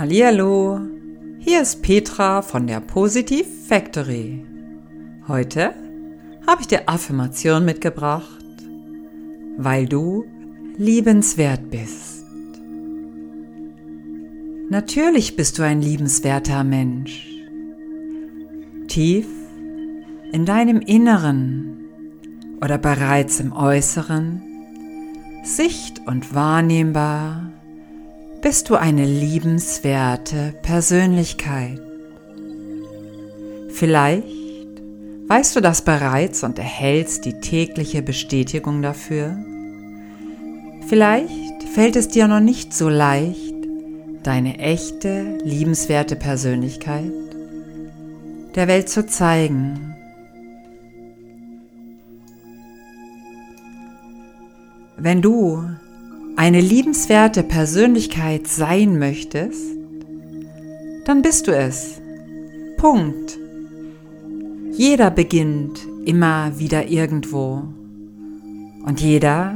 Hallihallo, hier ist Petra von der Positiv Factory. Heute habe ich dir Affirmation mitgebracht, weil du liebenswert bist. Natürlich bist du ein liebenswerter Mensch. Tief in deinem Inneren oder bereits im Äußeren, sicht- und wahrnehmbar, bist du eine liebenswerte Persönlichkeit. Vielleicht weißt du das bereits und erhältst die tägliche Bestätigung dafür. Vielleicht fällt es dir noch nicht so leicht, deine echte, liebenswerte Persönlichkeit der Welt zu zeigen. Wenn du eine liebenswerte Persönlichkeit sein möchtest, dann bist du es. Punkt. Jeder beginnt immer wieder irgendwo und jeder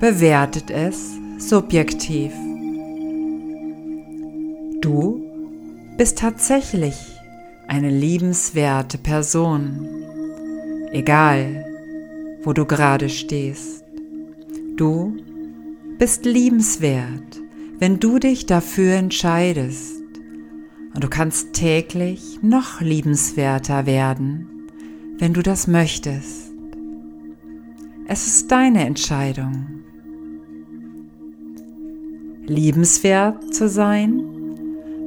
bewertet es subjektiv. Du bist tatsächlich eine liebenswerte Person, egal wo du gerade stehst. Du bist liebenswert, wenn du dich dafür entscheidest. Und du kannst täglich noch liebenswerter werden, wenn du das möchtest. Es ist deine Entscheidung. Liebenswert zu sein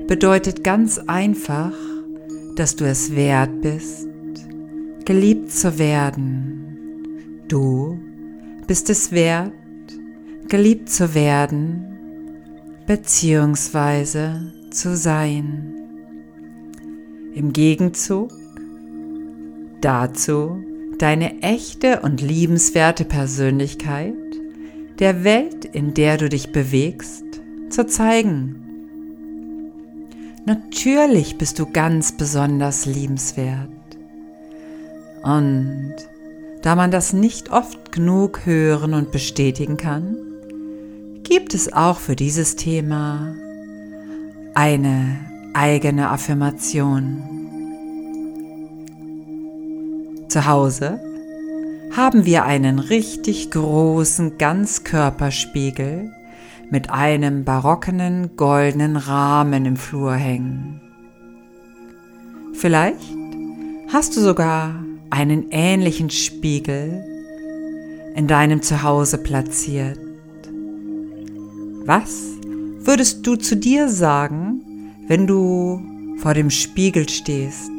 bedeutet ganz einfach, dass du es wert bist, geliebt zu werden. Du bist es wert, geliebt zu werden beziehungsweise zu sein. Im Gegenzug dazu deine echte und liebenswerte Persönlichkeit der Welt, in der du dich bewegst, zu zeigen. Natürlich bist du ganz besonders liebenswert. Und da man das nicht oft genug hören und bestätigen kann, gibt es auch für dieses Thema eine eigene Affirmation. Zu Hause haben wir einen richtig großen Ganzkörperspiegel mit einem barockenen goldenen Rahmen im Flur hängen. Vielleicht hast du sogar einen ähnlichen Spiegel in deinem Zuhause platziert. Was würdest du zu dir sagen, wenn du vor dem Spiegel stehst?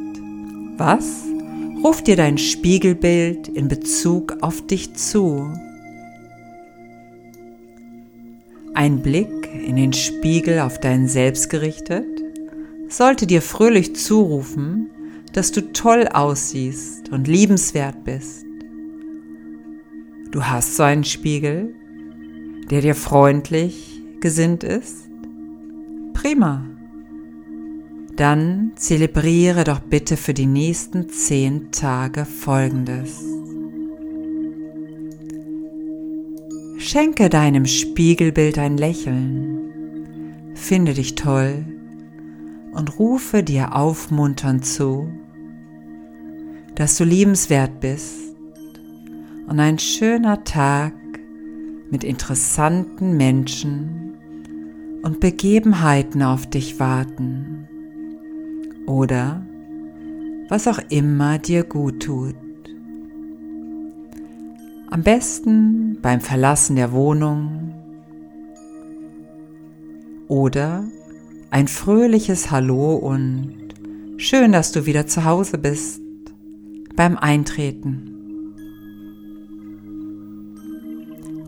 Was ruft dir dein Spiegelbild in Bezug auf dich zu? Ein Blick in den Spiegel auf dein Selbst gerichtet sollte dir fröhlich zurufen, dass du toll aussiehst und liebenswert bist. Du hast so einen Spiegel, der dir freundlich gesinnt ist? Prima. Dann zelebriere doch bitte für die nächsten zehn Tage Folgendes. Schenke deinem Spiegelbild ein Lächeln, finde dich toll und rufe dir aufmunternd zu, dass du liebenswert bist und ein schöner Tag mit interessanten Menschen und Begebenheiten auf dich warten oder was auch immer dir gut tut. Am besten beim Verlassen der Wohnung oder ein fröhliches Hallo und schön, dass du wieder zu Hause bist beim Eintreten.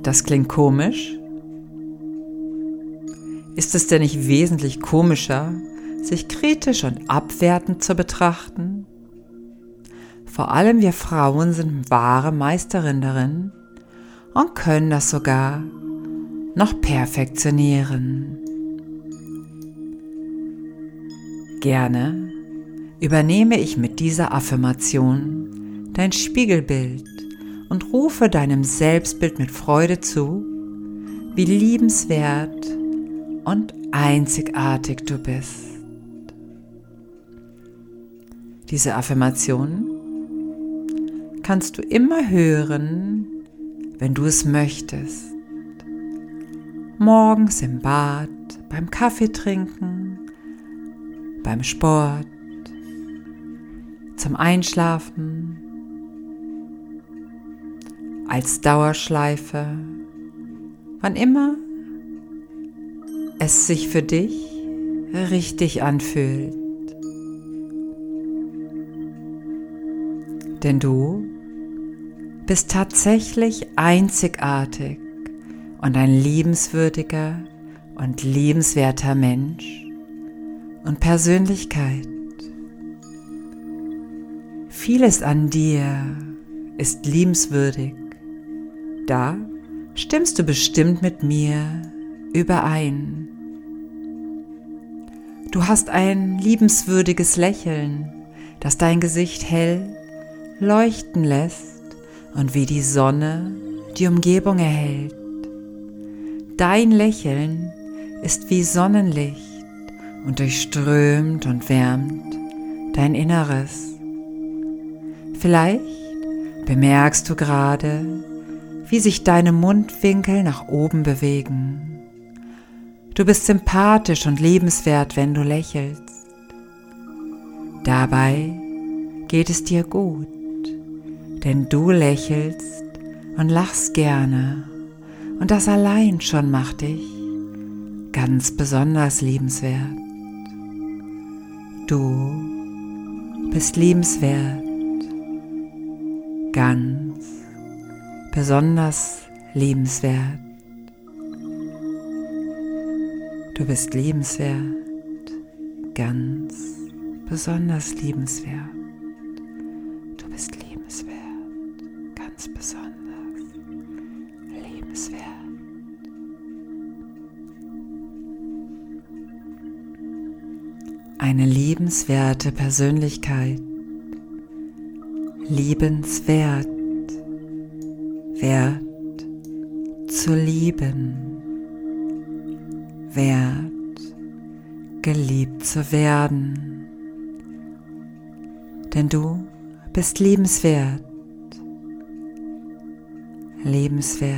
Das klingt komisch, ist es denn nicht wesentlich komischer, sich kritisch und abwertend zu betrachten? Vor allem wir Frauen sind wahre Meisterin darin und können das sogar noch perfektionieren. Gerne übernehme ich mit dieser Affirmation dein Spiegelbild und rufe deinem Selbstbild mit Freude zu, wie liebenswert und einzigartig du bist. Diese Affirmation kannst du immer hören, wenn du es möchtest. Morgens im Bad, beim Kaffee trinken, beim Sport, zum Einschlafen, als Dauerschleife, wann immer es sich für dich richtig anfühlt. Denn du bist tatsächlich einzigartig und ein liebenswürdiger und liebenswerter Mensch und Persönlichkeit. Vieles an dir ist liebenswürdig. Da stimmst du bestimmt mit mir überein. Du hast ein liebenswürdiges Lächeln, das dein Gesicht hell leuchten lässt und wie die Sonne die Umgebung erhält. Dein Lächeln ist wie Sonnenlicht und durchströmt und wärmt dein Inneres. Vielleicht bemerkst du gerade, wie sich deine Mundwinkel nach oben bewegen. Du bist sympathisch und liebenswert, wenn du lächelst. Dabei geht es dir gut denn du lächelst und lachst gerne und das allein schon macht dich ganz besonders liebenswert. Du bist liebenswert, ganz besonders liebenswert. Du bist liebenswert, ganz besonders liebenswert. Du bist liebenswert ganz besonders lebenswert. Eine liebenswerte Persönlichkeit, liebenswert, wert zu lieben, wert geliebt zu werden. Denn du bist liebenswert lebenswert,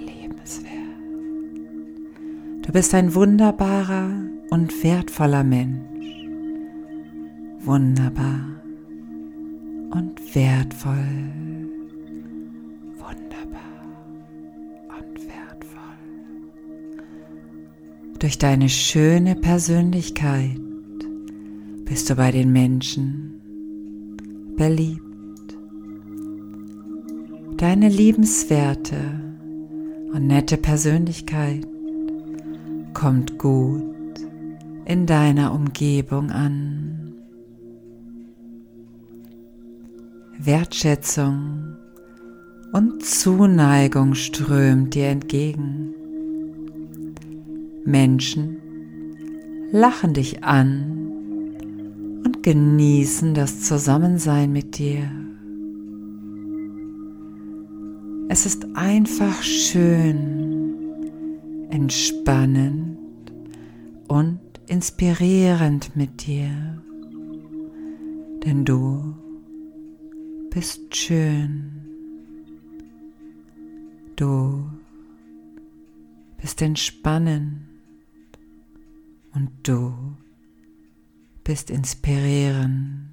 lebenswert. Du bist ein wunderbarer und wertvoller Mensch. Wunderbar und wertvoll. Durch deine schöne Persönlichkeit bist du bei den Menschen beliebt. Deine liebenswerte und nette Persönlichkeit kommt gut in deiner Umgebung an. Wertschätzung und Zuneigung strömt dir entgegen. Menschen lachen dich an und genießen das Zusammensein mit dir. Es ist einfach schön, entspannend und inspirierend mit dir, denn du bist schön. Du bist entspannend und du bist inspirierend.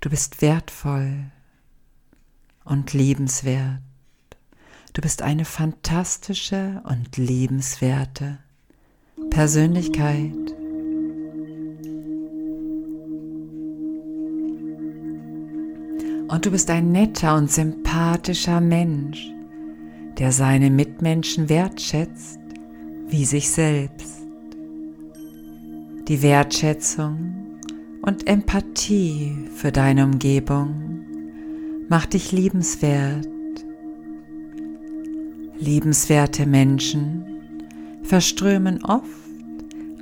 Du bist wertvoll und liebenswert. Du bist eine fantastische und liebenswerte Persönlichkeit. Und du bist ein netter und sympathischer Mensch, der seine Mitmenschen wertschätzt wie sich selbst. Die Wertschätzung und Empathie für deine Umgebung macht dich liebenswert. Liebenswerte Menschen verströmen oft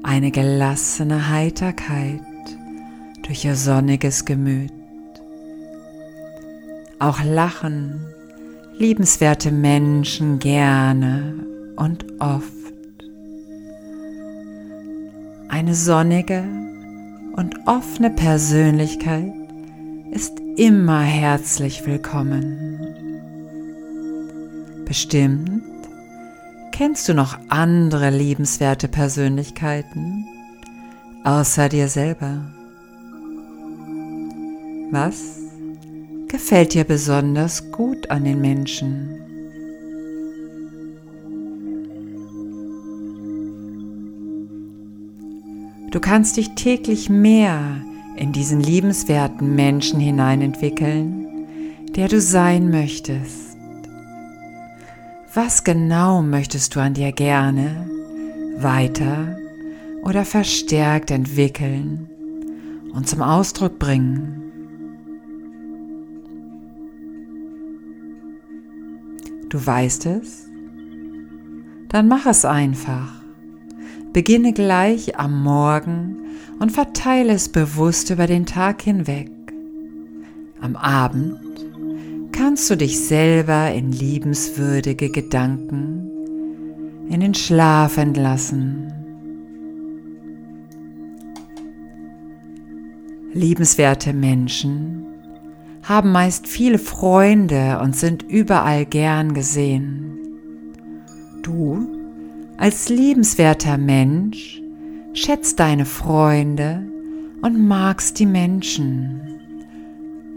eine gelassene Heiterkeit durch ihr sonniges Gemüt. Auch lachen liebenswerte Menschen gerne und oft. Eine sonnige und offene Persönlichkeit ist immer herzlich willkommen. Bestimmt kennst du noch andere liebenswerte Persönlichkeiten außer dir selber. Was gefällt dir besonders gut an den Menschen? Du kannst dich täglich mehr in diesen liebenswerten Menschen hineinentwickeln, der du sein möchtest. Was genau möchtest du an dir gerne weiter oder verstärkt entwickeln und zum Ausdruck bringen? Du weißt es? Dann mach es einfach. Beginne gleich am Morgen und verteile es bewusst über den Tag hinweg. Am Abend kannst du dich selber in liebenswürdige Gedanken in den Schlaf entlassen. Liebenswerte Menschen haben meist viele Freunde und sind überall gern gesehen. Du, als liebenswerter Mensch, schätzt deine Freunde und magst die Menschen.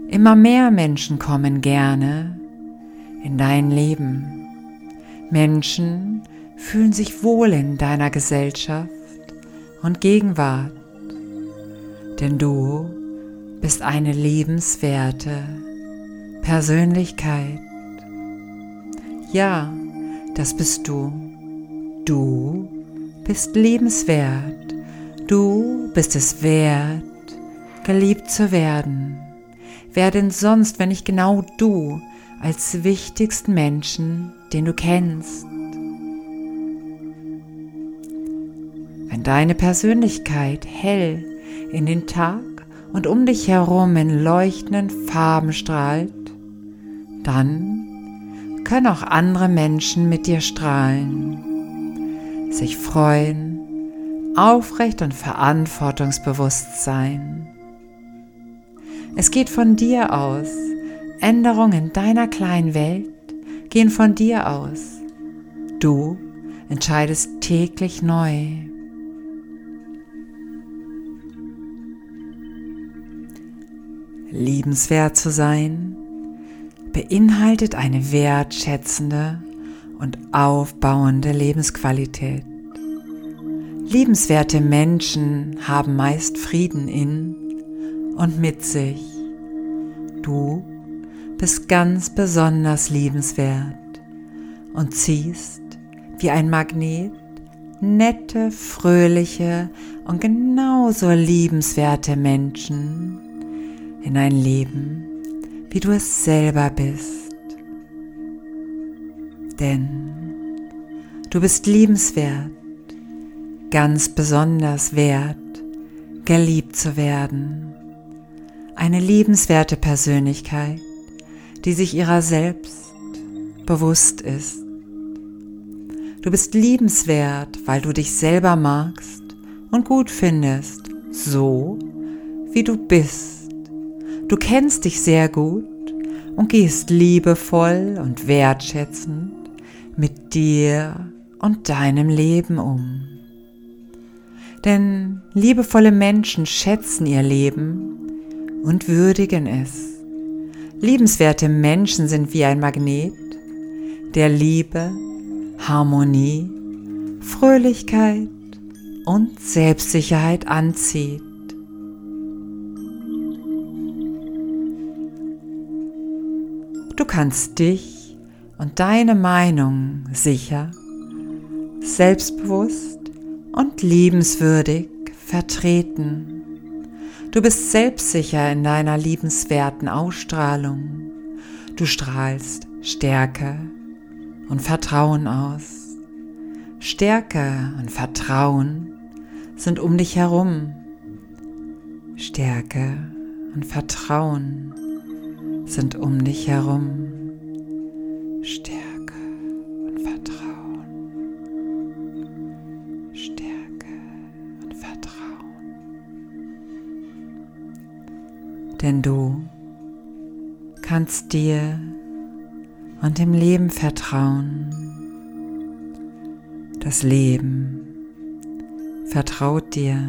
Immer mehr Menschen kommen gerne in dein Leben. Menschen fühlen sich wohl in deiner Gesellschaft und Gegenwart, denn du bist eine liebenswerte Persönlichkeit. Ja, das bist du. Du bist liebenswert. Du bist es wert, geliebt zu werden. Wer denn sonst, wenn nicht genau du, als wichtigsten Menschen, den du kennst? Wenn deine Persönlichkeit hell in den Tag und um dich herum in leuchtenden Farben strahlt, dann können auch andere Menschen mit dir strahlen, sich freuen, aufrecht und verantwortungsbewusst sein. Es geht von dir aus. Änderungen in deiner kleinen Welt gehen von dir aus. Du entscheidest täglich neu. Liebenswert zu sein beinhaltet eine wertschätzende und aufbauende Lebensqualität. Liebenswerte Menschen haben meist Frieden in und mit sich. Du bist ganz besonders liebenswert und ziehst wie ein Magnet nette, fröhliche und genauso liebenswerte Menschen in ein Leben, wie du es selber bist. Denn du bist liebenswert, ganz besonders wert, geliebt zu werden. Eine liebenswerte Persönlichkeit, die sich ihrer selbst bewusst ist. Du bist liebenswert, weil du dich selber magst und gut findest, so wie du bist. Du kennst dich sehr gut und gehst liebevoll und wertschätzend mit dir und deinem Leben um. Denn liebevolle Menschen schätzen ihr Leben und würdigen es. Liebenswerte Menschen sind wie ein Magnet, der Liebe, Harmonie, Fröhlichkeit und Selbstsicherheit anzieht. Kannst dich und deine Meinung sicher, selbstbewusst und liebenswürdig vertreten. Du bist selbstsicher in deiner liebenswerten Ausstrahlung. Du strahlst Stärke und Vertrauen aus. Stärke und Vertrauen sind um dich herum. Stärke und Vertrauen sind um dich herum. Stärke und Vertrauen. Stärke und Vertrauen. Denn du kannst dir und dem Leben vertrauen. Das Leben vertraut dir.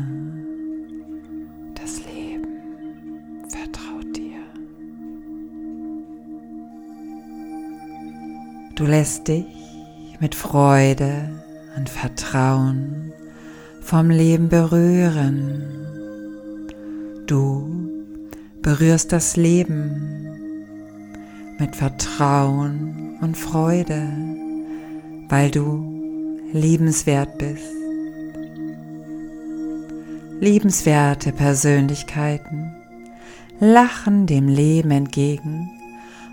Du lässt dich mit Freude und Vertrauen vom Leben berühren. Du berührst das Leben mit Vertrauen und Freude, weil du liebenswert bist. Liebenswerte Persönlichkeiten lachen dem Leben entgegen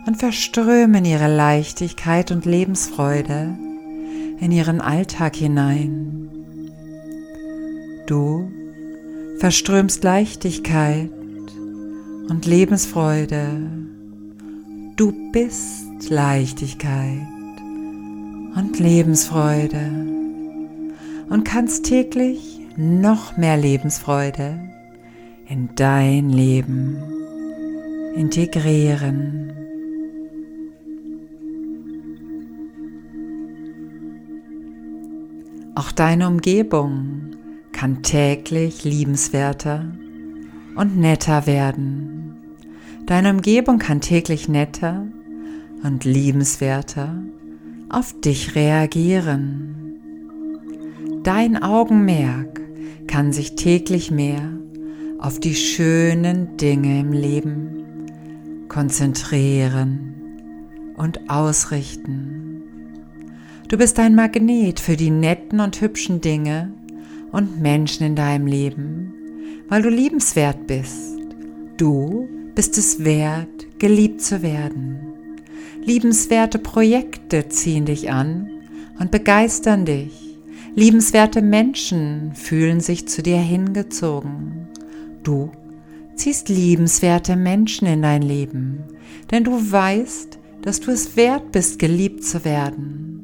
und verströmen ihre Leichtigkeit und Lebensfreude in ihren Alltag hinein. Du verströmst Leichtigkeit und Lebensfreude Du bist Leichtigkeit und Lebensfreude und kannst täglich noch mehr Lebensfreude in dein Leben integrieren. Auch deine Umgebung kann täglich liebenswerter und netter werden. Deine Umgebung kann täglich netter und liebenswerter auf dich reagieren. Dein Augenmerk kann sich täglich mehr auf die schönen Dinge im Leben konzentrieren und ausrichten. Du bist ein Magnet für die netten und hübschen Dinge und Menschen in deinem Leben, weil du liebenswert bist. Du bist es wert, geliebt zu werden. Liebenswerte Projekte ziehen dich an und begeistern dich. Liebenswerte Menschen fühlen sich zu dir hingezogen. Du ziehst liebenswerte Menschen in dein Leben, denn du weißt, dass du es wert bist, geliebt zu werden.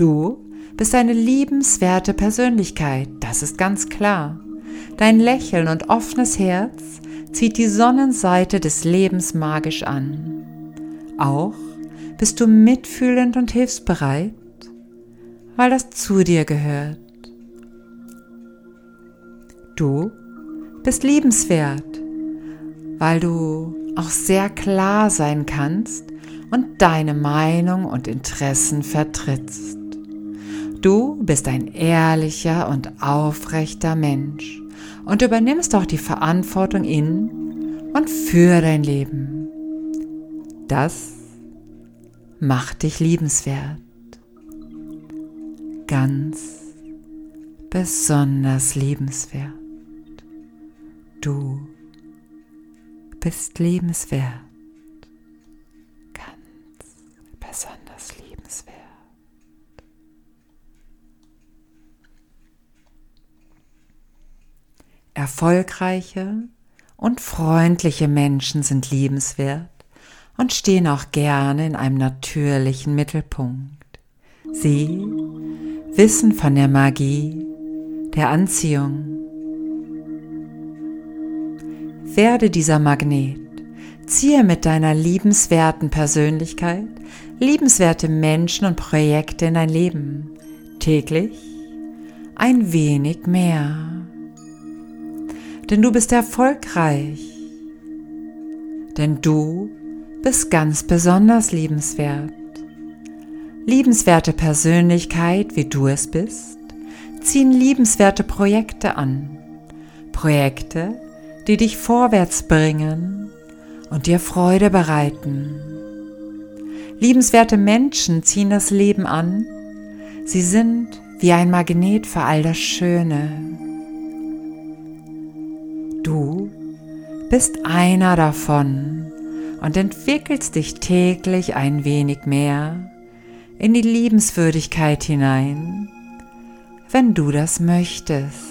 Du bist eine liebenswerte Persönlichkeit, das ist ganz klar. Dein Lächeln und offenes Herz zieht die Sonnenseite des Lebens magisch an. Auch bist du mitfühlend und hilfsbereit, weil das zu dir gehört. Du bist liebenswert, weil du auch sehr klar sein kannst und deine Meinung und Interessen vertrittst. Du bist ein ehrlicher und aufrechter Mensch und übernimmst auch die Verantwortung in und für dein Leben. Das macht dich liebenswert. Ganz besonders liebenswert. Du bist liebenswert. Erfolgreiche und freundliche Menschen sind liebenswert und stehen auch gerne in einem natürlichen Mittelpunkt. Sie wissen von der Magie der Anziehung. Werde dieser Magnet. Ziehe mit deiner liebenswerten Persönlichkeit liebenswerte Menschen und Projekte in dein Leben. Täglich ein wenig mehr denn du bist erfolgreich. Denn du bist ganz besonders liebenswert. Liebenswerte Persönlichkeit, wie du es bist, ziehen liebenswerte Projekte an. Projekte, die dich vorwärts bringen und dir Freude bereiten. Liebenswerte Menschen ziehen das Leben an. Sie sind wie ein Magnet für all das Schöne. Du bist einer davon und entwickelst dich täglich ein wenig mehr in die Liebenswürdigkeit hinein, wenn du das möchtest.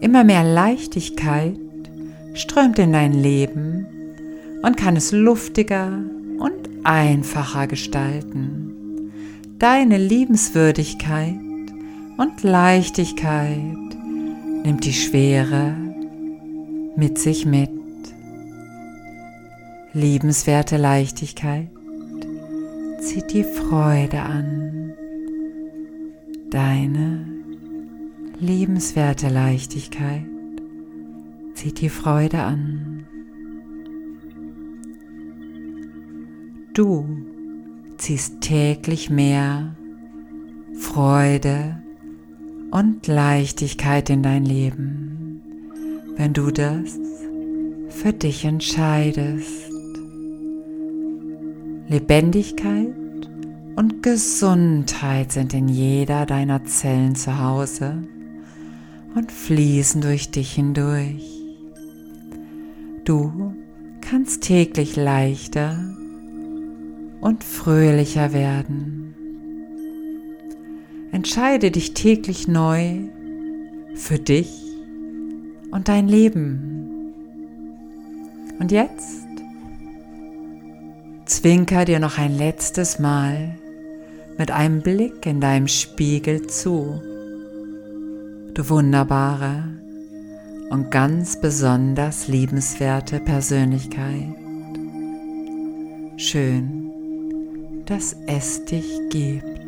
Immer mehr Leichtigkeit strömt in dein Leben und kann es luftiger und einfacher gestalten. Deine Liebenswürdigkeit und Leichtigkeit nimmt die Schwere mit sich mit. Liebenswerte Leichtigkeit zieht die Freude an. Deine liebenswerte Leichtigkeit zieht die Freude an. Du ziehst täglich mehr Freude und Leichtigkeit in dein Leben, wenn du das für dich entscheidest. Lebendigkeit und Gesundheit sind in jeder deiner Zellen zu Hause und fließen durch dich hindurch. Du kannst täglich leichter und fröhlicher werden. Entscheide dich täglich neu für dich und dein Leben. Und jetzt zwinker dir noch ein letztes Mal mit einem Blick in deinem Spiegel zu. Du wunderbare, und ganz besonders liebenswerte Persönlichkeit. Schön, dass es dich gibt.